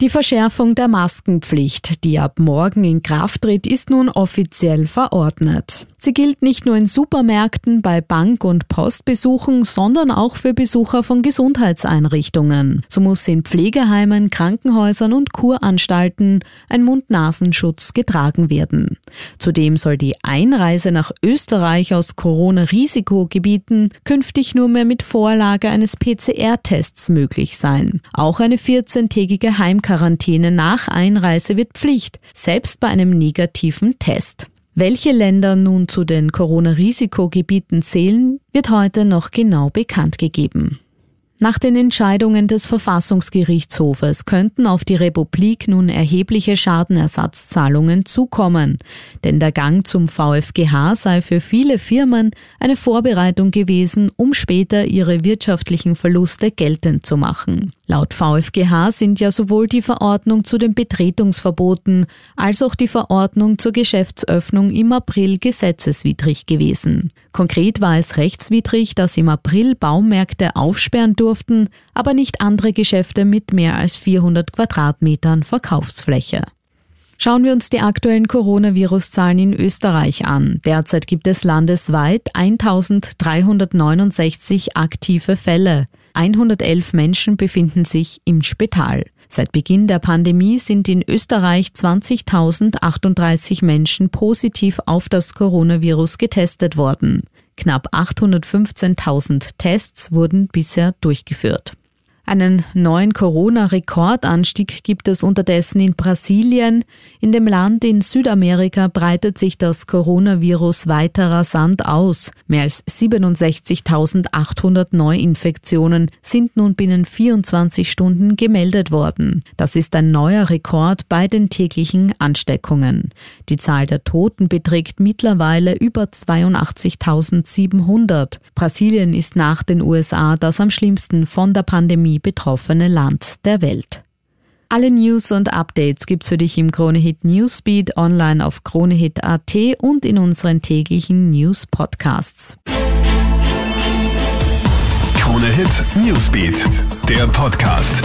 Die Verschärfung der Maskenpflicht, die ab morgen in Kraft tritt, ist nun offiziell verordnet. Sie gilt nicht nur in Supermärkten, bei Bank- und Postbesuchen, sondern auch für Besucher von Gesundheitseinrichtungen. So muss in Pflegeheimen, Krankenhäusern und Kuranstalten ein Mund-Nasenschutz getragen werden. Zudem soll die Einreise nach Österreich aus Corona-Risikogebieten künftig nur mehr mit Vorlage eines PCR-Tests möglich sein. Auch eine 14-tägige Heimquarantäne nach Einreise wird Pflicht, selbst bei einem negativen Test. Welche Länder nun zu den Corona-Risikogebieten zählen, wird heute noch genau bekannt gegeben. Nach den Entscheidungen des Verfassungsgerichtshofes könnten auf die Republik nun erhebliche Schadenersatzzahlungen zukommen, denn der Gang zum VfGH sei für viele Firmen eine Vorbereitung gewesen, um später ihre wirtschaftlichen Verluste geltend zu machen. Laut VfGH sind ja sowohl die Verordnung zu den Betretungsverboten als auch die Verordnung zur Geschäftsöffnung im April gesetzeswidrig gewesen. Konkret war es rechtswidrig, dass im April Baumärkte aufsperren durften, aber nicht andere Geschäfte mit mehr als 400 Quadratmetern Verkaufsfläche. Schauen wir uns die aktuellen Coronavirus-Zahlen in Österreich an. Derzeit gibt es landesweit 1369 aktive Fälle. 111 Menschen befinden sich im Spital. Seit Beginn der Pandemie sind in Österreich 20.038 Menschen positiv auf das Coronavirus getestet worden. Knapp 815.000 Tests wurden bisher durchgeführt. Einen neuen Corona-Rekordanstieg gibt es unterdessen in Brasilien. In dem Land in Südamerika breitet sich das Coronavirus weiter rasant aus. Mehr als 67.800 Neuinfektionen sind nun binnen 24 Stunden gemeldet worden. Das ist ein neuer Rekord bei den täglichen Ansteckungen. Die Zahl der Toten beträgt mittlerweile über 82.700. Brasilien ist nach den USA das am schlimmsten von der Pandemie betroffene Land der Welt. Alle News und Updates gibt's für dich im Kronehit Newsbeat online auf kronehit.at und in unseren täglichen News Podcasts. Kronehit Newsbeat, der Podcast.